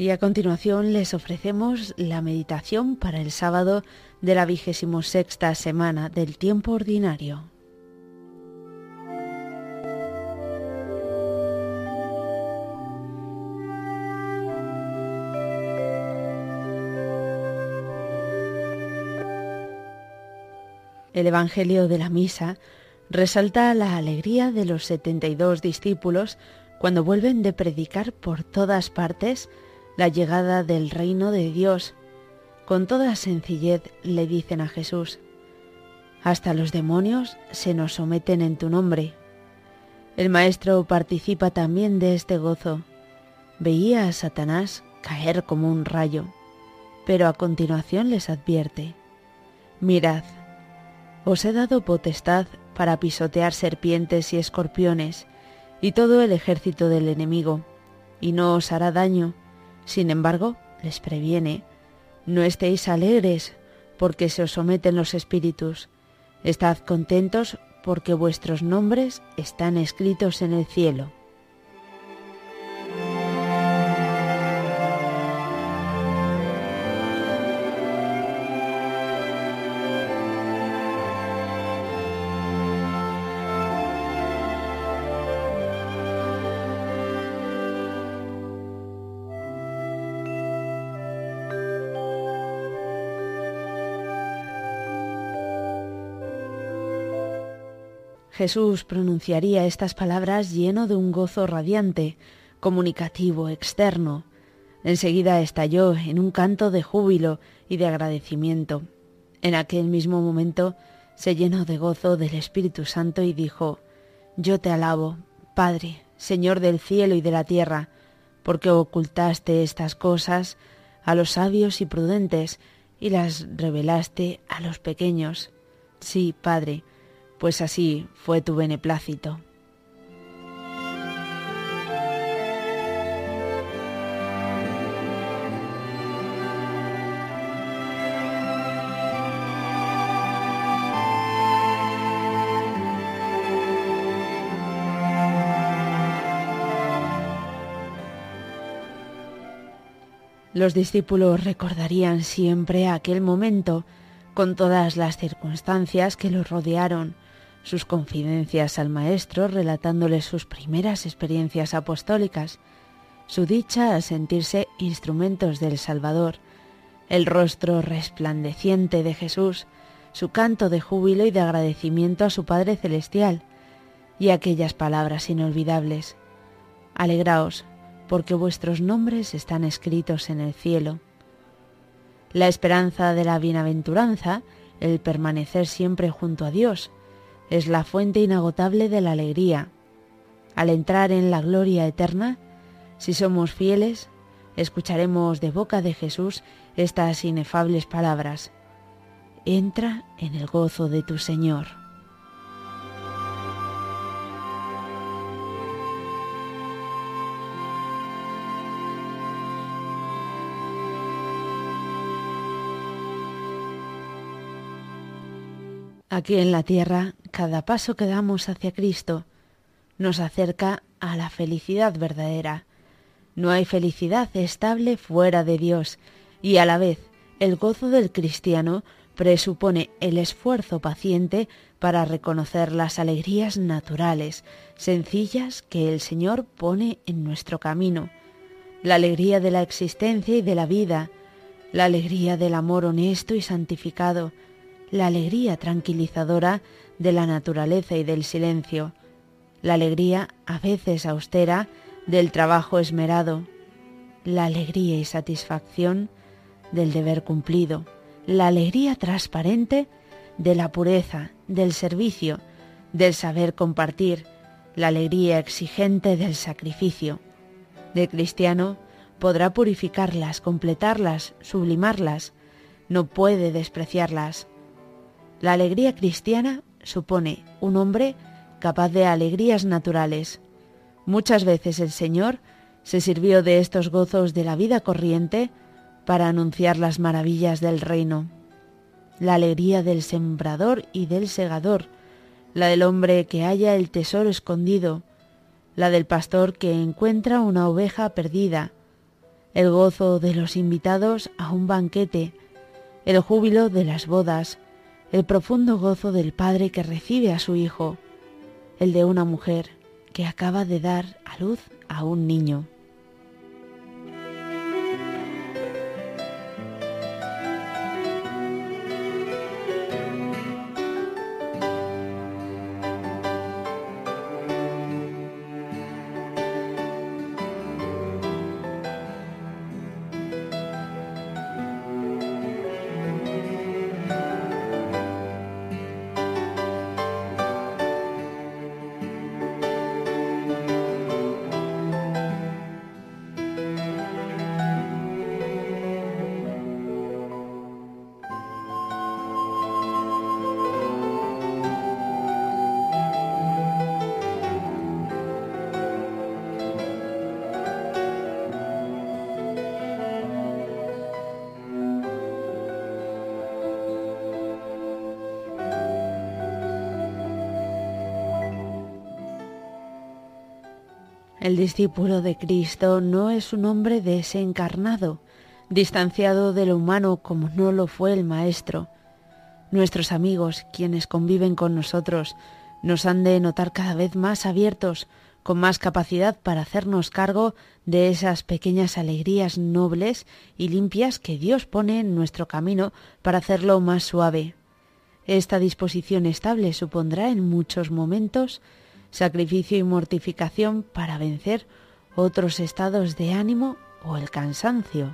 Y a continuación les ofrecemos la meditación para el sábado de la vigésimo sexta semana del tiempo ordinario. El Evangelio de la Misa resalta la alegría de los setenta y dos discípulos cuando vuelven de predicar por todas partes la llegada del reino de Dios. Con toda sencillez le dicen a Jesús, hasta los demonios se nos someten en tu nombre. El Maestro participa también de este gozo. Veía a Satanás caer como un rayo, pero a continuación les advierte, mirad, os he dado potestad para pisotear serpientes y escorpiones y todo el ejército del enemigo, y no os hará daño sin embargo, les previene, no estéis alegres porque se os someten los espíritus, estad contentos porque vuestros nombres están escritos en el cielo. Jesús pronunciaría estas palabras lleno de un gozo radiante, comunicativo, externo. Enseguida estalló en un canto de júbilo y de agradecimiento. En aquel mismo momento se llenó de gozo del Espíritu Santo y dijo, Yo te alabo, Padre, Señor del cielo y de la tierra, porque ocultaste estas cosas a los sabios y prudentes y las revelaste a los pequeños. Sí, Padre, pues así fue tu beneplácito. Los discípulos recordarían siempre aquel momento con todas las circunstancias que los rodearon, sus confidencias al Maestro relatándole sus primeras experiencias apostólicas, su dicha a sentirse instrumentos del Salvador, el rostro resplandeciente de Jesús, su canto de júbilo y de agradecimiento a su Padre Celestial, y aquellas palabras inolvidables. Alegraos, porque vuestros nombres están escritos en el cielo. La esperanza de la bienaventuranza, el permanecer siempre junto a Dios, es la fuente inagotable de la alegría. Al entrar en la gloria eterna, si somos fieles, escucharemos de boca de Jesús estas inefables palabras. Entra en el gozo de tu Señor. Aquí en la tierra, cada paso que damos hacia Cristo nos acerca a la felicidad verdadera. No hay felicidad estable fuera de Dios y a la vez el gozo del cristiano presupone el esfuerzo paciente para reconocer las alegrías naturales, sencillas que el Señor pone en nuestro camino, la alegría de la existencia y de la vida, la alegría del amor honesto y santificado, la alegría tranquilizadora de la naturaleza y del silencio, la alegría a veces austera del trabajo esmerado, la alegría y satisfacción del deber cumplido, la alegría transparente de la pureza, del servicio, del saber compartir, la alegría exigente del sacrificio. De cristiano podrá purificarlas, completarlas, sublimarlas, no puede despreciarlas. La alegría cristiana supone un hombre capaz de alegrías naturales. Muchas veces el Señor se sirvió de estos gozos de la vida corriente para anunciar las maravillas del reino. La alegría del sembrador y del segador, la del hombre que halla el tesoro escondido, la del pastor que encuentra una oveja perdida, el gozo de los invitados a un banquete, el júbilo de las bodas, el profundo gozo del padre que recibe a su hijo, el de una mujer que acaba de dar a luz a un niño. El discípulo de Cristo no es un hombre desencarnado, distanciado de lo humano como no lo fue el Maestro. Nuestros amigos, quienes conviven con nosotros, nos han de notar cada vez más abiertos, con más capacidad para hacernos cargo de esas pequeñas alegrías nobles y limpias que Dios pone en nuestro camino para hacerlo más suave. Esta disposición estable supondrá en muchos momentos sacrificio y mortificación para vencer otros estados de ánimo o el cansancio.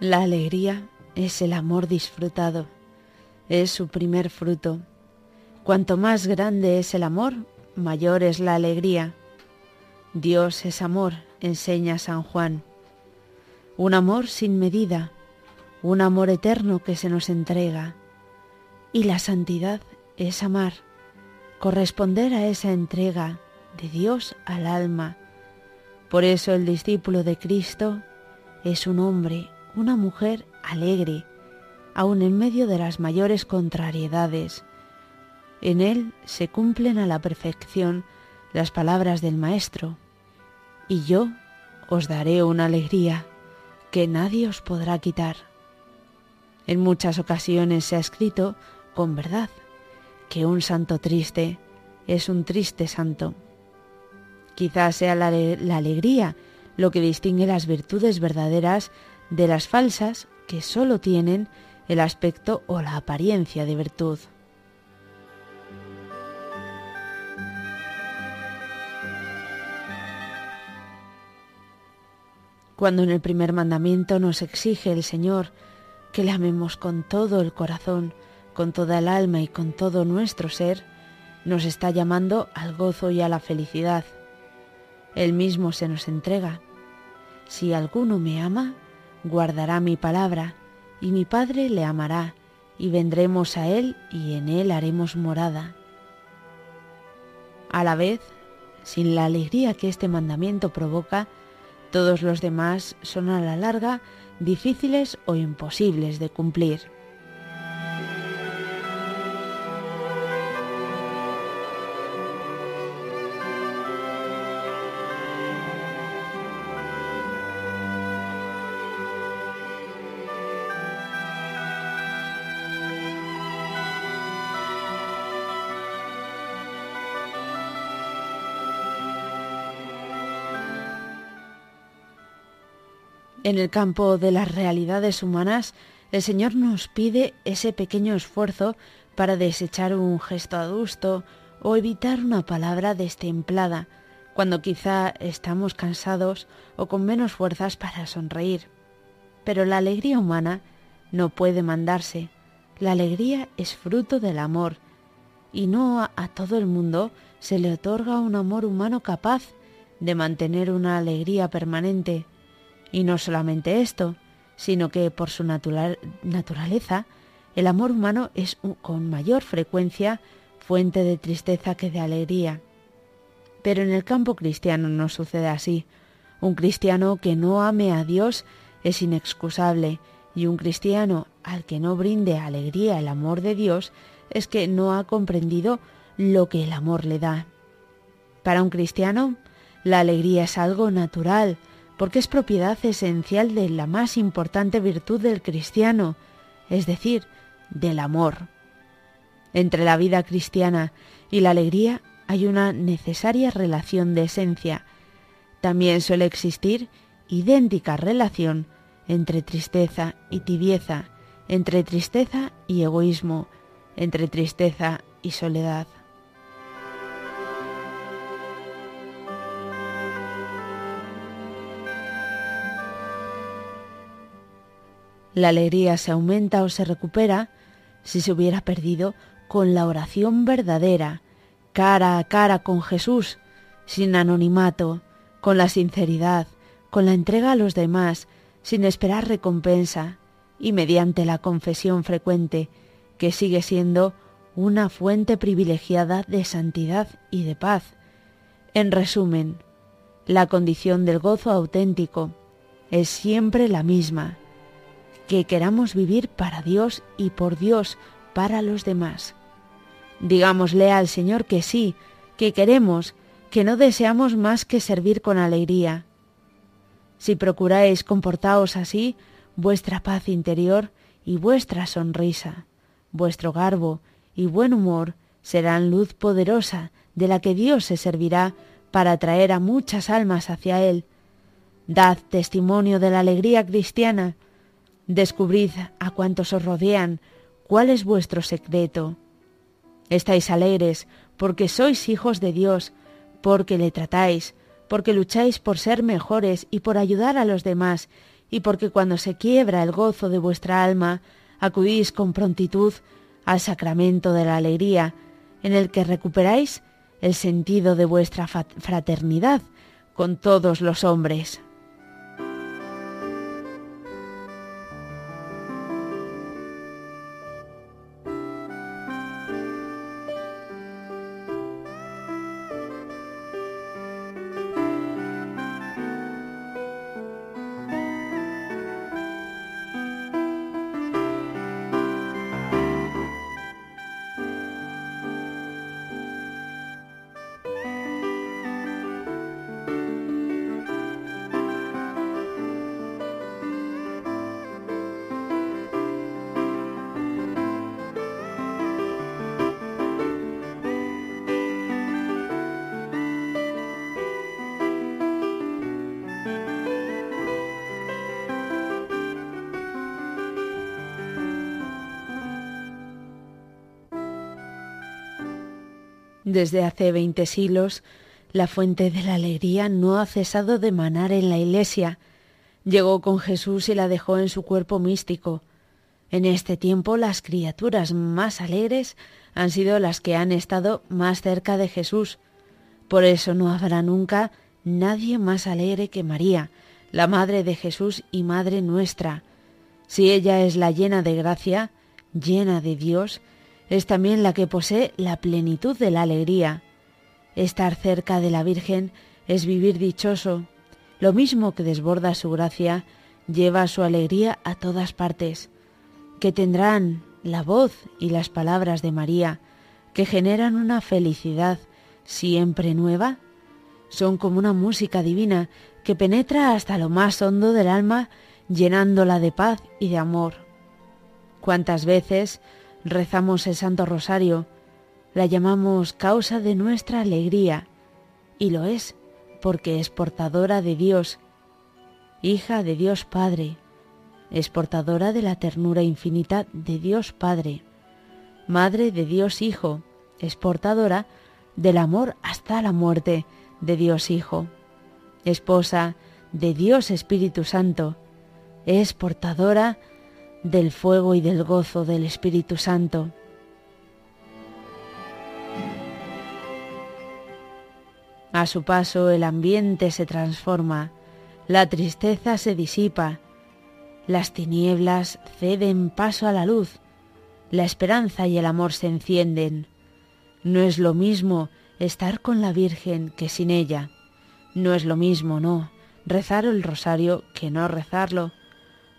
La alegría es el amor disfrutado, es su primer fruto. Cuanto más grande es el amor, mayor es la alegría. Dios es amor, enseña San Juan. Un amor sin medida, un amor eterno que se nos entrega. Y la santidad es amar, corresponder a esa entrega de Dios al alma. Por eso el discípulo de Cristo es un hombre, una mujer alegre, aun en medio de las mayores contrariedades. En él se cumplen a la perfección las palabras del Maestro, y yo os daré una alegría que nadie os podrá quitar. En muchas ocasiones se ha escrito, con verdad, que un santo triste es un triste santo. Quizás sea la, la alegría lo que distingue las virtudes verdaderas de las falsas que sólo tienen el aspecto o la apariencia de virtud. Cuando en el primer mandamiento nos exige el Señor que le amemos con todo el corazón, con toda el alma y con todo nuestro ser, nos está llamando al gozo y a la felicidad. Él mismo se nos entrega. Si alguno me ama, guardará mi palabra, y mi Padre le amará, y vendremos a él y en él haremos morada. A la vez, sin la alegría que este mandamiento provoca, todos los demás son a la larga difíciles o imposibles de cumplir. En el campo de las realidades humanas, el Señor nos pide ese pequeño esfuerzo para desechar un gesto adusto o evitar una palabra destemplada, cuando quizá estamos cansados o con menos fuerzas para sonreír. Pero la alegría humana no puede mandarse. La alegría es fruto del amor, y no a, a todo el mundo se le otorga un amor humano capaz de mantener una alegría permanente, Y no solamente esto, sino que por su naturaleza el amor humano es con mayor frecuencia fuente de tristeza que de alegría. Pero en el campo cristiano no sucede así. Un cristiano que no ame a Dios es inexcusable y un cristiano al que no brinde alegría el amor de Dios es que no ha comprendido lo que el amor le da. Para un cristiano, la alegría es algo natural, porque es propiedad esencial de la más importante virtud del cristiano, es decir, del amor. Entre la vida cristiana y la alegría hay una necesaria relación de esencia. También suele existir idéntica relación entre tristeza y tibieza, entre tristeza y egoísmo, entre tristeza y soledad. La alegría se aumenta o se recupera si se hubiera perdido con la oración verdadera, cara a cara con Jesús, sin anonimato, con la sinceridad, con la entrega a los demás, sin esperar recompensa, y mediante la confesión frecuente, que sigue siendo una fuente privilegiada de santidad y de paz. En resumen, la condición del gozo auténtico es siempre la misma, que queramos vivir para Dios y por Dios para los demás. Digámosle al Señor que sí, que queremos, que no deseamos más que servir con alegría. Si procuráis comportaos así, vuestra paz interior y vuestra sonrisa, vuestro garbo y buen humor serán luz poderosa de la que Dios se servirá para atraer a muchas almas hacia Él. Dad testimonio de la alegría cristiana, Descubrid a cuantos os rodean cuál es vuestro secreto. Estáis alegres porque sois hijos de Dios, porque le tratáis, porque lucháis por ser mejores y por ayudar a los demás, y porque cuando se quiebra el gozo de vuestra alma, acudís con prontitud al sacramento de la alegría, en el que recuperáis el sentido de vuestra fraternidad con todos los hombres. Desde hace veinte siglos, la fuente de la alegría no ha cesado de manar en la iglesia. Llegó con Jesús y la dejó en su cuerpo místico. En este tiempo las criaturas más alegres han sido las que han estado más cerca de Jesús. Por eso no habrá nunca nadie más alegre que María, la Madre de Jesús y Madre nuestra. Si ella es la llena de gracia, llena de Dios, es también la que posee la plenitud de la alegría. Estar cerca de la Virgen es vivir dichoso. Lo mismo que desborda su gracia, lleva su alegría a todas partes, que tendrán la voz y las palabras de María, que generan una felicidad siempre nueva. Son como una música divina que penetra hasta lo más hondo del alma, llenándola de paz y de amor. ¿Cuántas veces rezamos el Santo Rosario, la llamamos causa de nuestra alegría, y lo es porque es portadora de Dios, hija de Dios Padre, es portadora de la ternura infinita de Dios Padre, madre de Dios Hijo, es portadora del amor hasta la muerte de Dios Hijo, esposa de Dios Espíritu Santo, es portadora del fuego y del gozo del Espíritu Santo. A su paso el ambiente se transforma, la tristeza se disipa, las tinieblas ceden paso a la luz, la esperanza y el amor se encienden. No es lo mismo estar con la Virgen que sin ella. No es lo mismo, no, rezar el rosario que no rezarlo.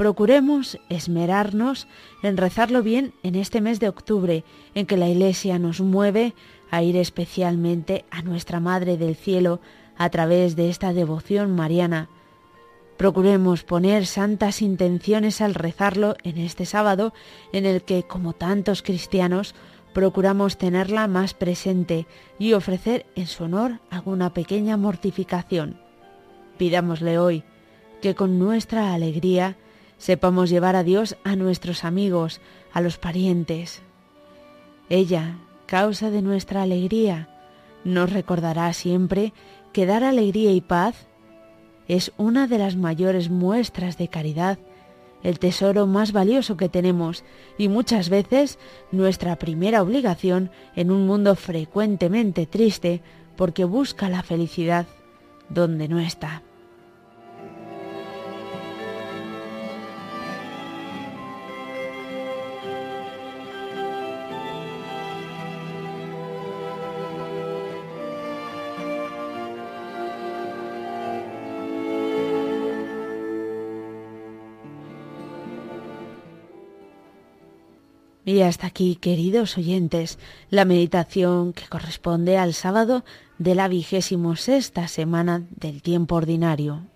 Procuremos esmerarnos en rezarlo bien en este mes de octubre, en que la Iglesia nos mueve a ir especialmente a nuestra Madre del Cielo a través de esta devoción mariana. Procuremos poner santas intenciones al rezarlo en este sábado, en el que, como tantos cristianos, procuramos tenerla más presente y ofrecer en su honor alguna pequeña mortificación. Pidámosle hoy que con nuestra alegría sepamos llevar a Dios a nuestros amigos, a los parientes. Ella, causa de nuestra alegría, nos recordará siempre que dar alegría y paz es una de las mayores muestras de caridad, el tesoro más valioso que tenemos y muchas veces nuestra primera obligación en un mundo frecuentemente triste porque busca la felicidad donde no está. Y hasta aquí, queridos oyentes, la meditación que corresponde al sábado de la vigésimo sexta semana del tiempo ordinario.